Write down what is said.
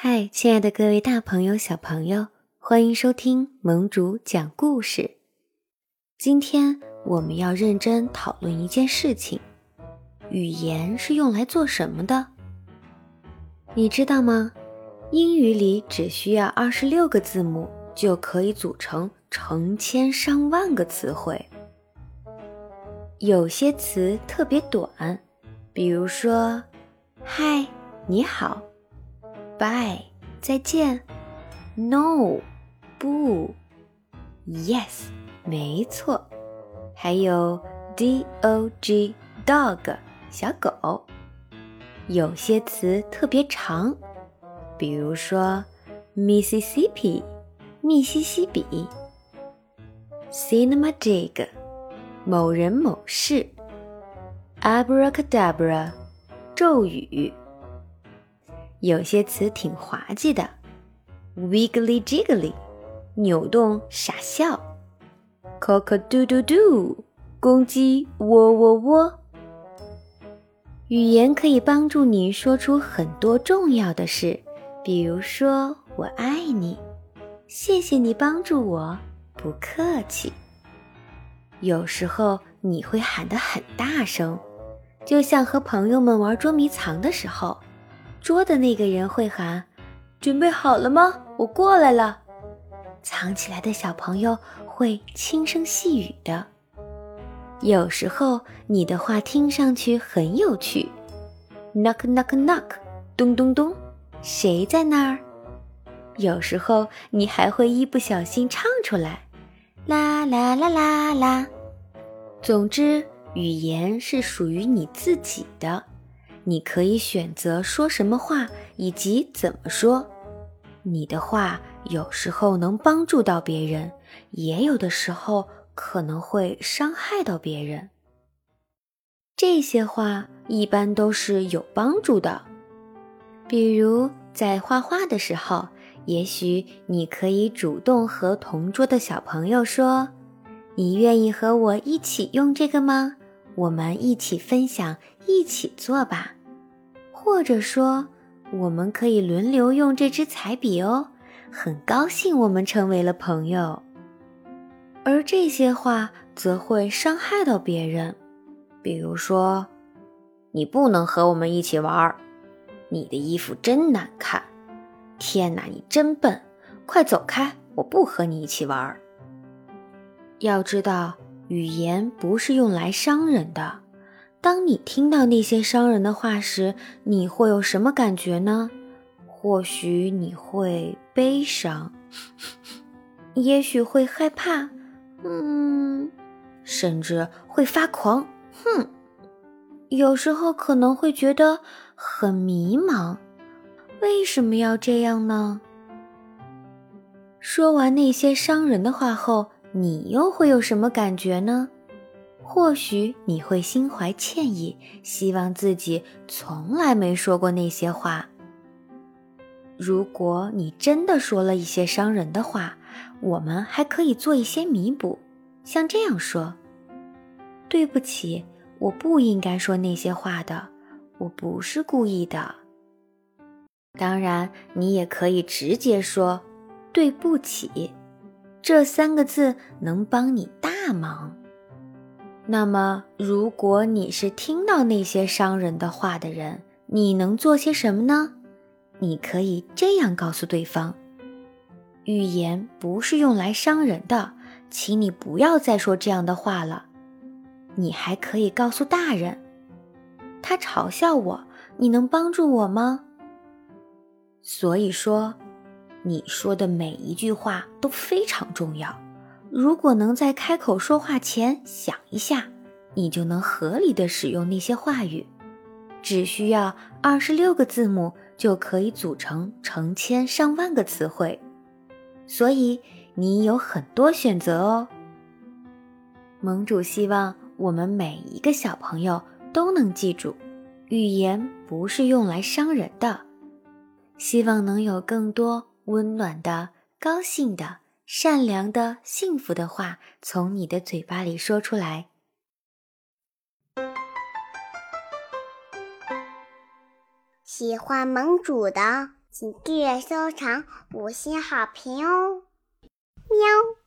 嗨，亲爱的各位大朋友、小朋友，欢迎收听盟主讲故事。今天我们要认真讨论一件事情：语言是用来做什么的？你知道吗？英语里只需要二十六个字母就可以组成成千上万个词汇。有些词特别短，比如说“嗨，你好”。Bye，再见。No，不。Yes，没错。还有 dog，dog，小狗。有些词特别长，比如说 Mississippi，密西西比。Cinematic，某人某事。Abracadabra，咒语。有些词挺滑稽的，wiggly jiggly，扭动傻笑，cock a doodle doo，公鸡喔喔喔。语言可以帮助你说出很多重要的事，比如说“我爱你”，“谢谢你帮助我”，“不客气”。有时候你会喊得很大声，就像和朋友们玩捉迷藏的时候。捉的那个人会喊：“准备好了吗？我过来了。”藏起来的小朋友会轻声细语的。有时候你的话听上去很有趣，“knock knock knock”，咚咚咚，谁在那儿？有时候你还会一不小心唱出来，“啦啦啦啦啦”。总之，语言是属于你自己的。你可以选择说什么话，以及怎么说。你的话有时候能帮助到别人，也有的时候可能会伤害到别人。这些话一般都是有帮助的。比如在画画的时候，也许你可以主动和同桌的小朋友说：“你愿意和我一起用这个吗？我们一起分享，一起做吧。”或者说，我们可以轮流用这支彩笔哦。很高兴我们成为了朋友。而这些话则会伤害到别人，比如说，你不能和我们一起玩儿。你的衣服真难看。天哪，你真笨！快走开！我不和你一起玩儿。要知道，语言不是用来伤人的。当你听到那些伤人的话时，你会有什么感觉呢？或许你会悲伤，也许会害怕，嗯，甚至会发狂，哼。有时候可能会觉得很迷茫，为什么要这样呢？说完那些伤人的话后，你又会有什么感觉呢？或许你会心怀歉意，希望自己从来没说过那些话。如果你真的说了一些伤人的话，我们还可以做一些弥补，像这样说：“对不起，我不应该说那些话的，我不是故意的。”当然，你也可以直接说“对不起”，这三个字能帮你大忙。那么，如果你是听到那些伤人的话的人，你能做些什么呢？你可以这样告诉对方：“语言不是用来伤人的，请你不要再说这样的话了。”你还可以告诉大人：“他嘲笑我，你能帮助我吗？”所以说，你说的每一句话都非常重要。如果能在开口说话前想一下，你就能合理的使用那些话语。只需要二十六个字母就可以组成成千上万个词汇，所以你有很多选择哦。盟主希望我们每一个小朋友都能记住，语言不是用来伤人的。希望能有更多温暖的、高兴的。善良的、幸福的话从你的嘴巴里说出来。喜欢盟主的，请订阅、收藏、五星好评哦！喵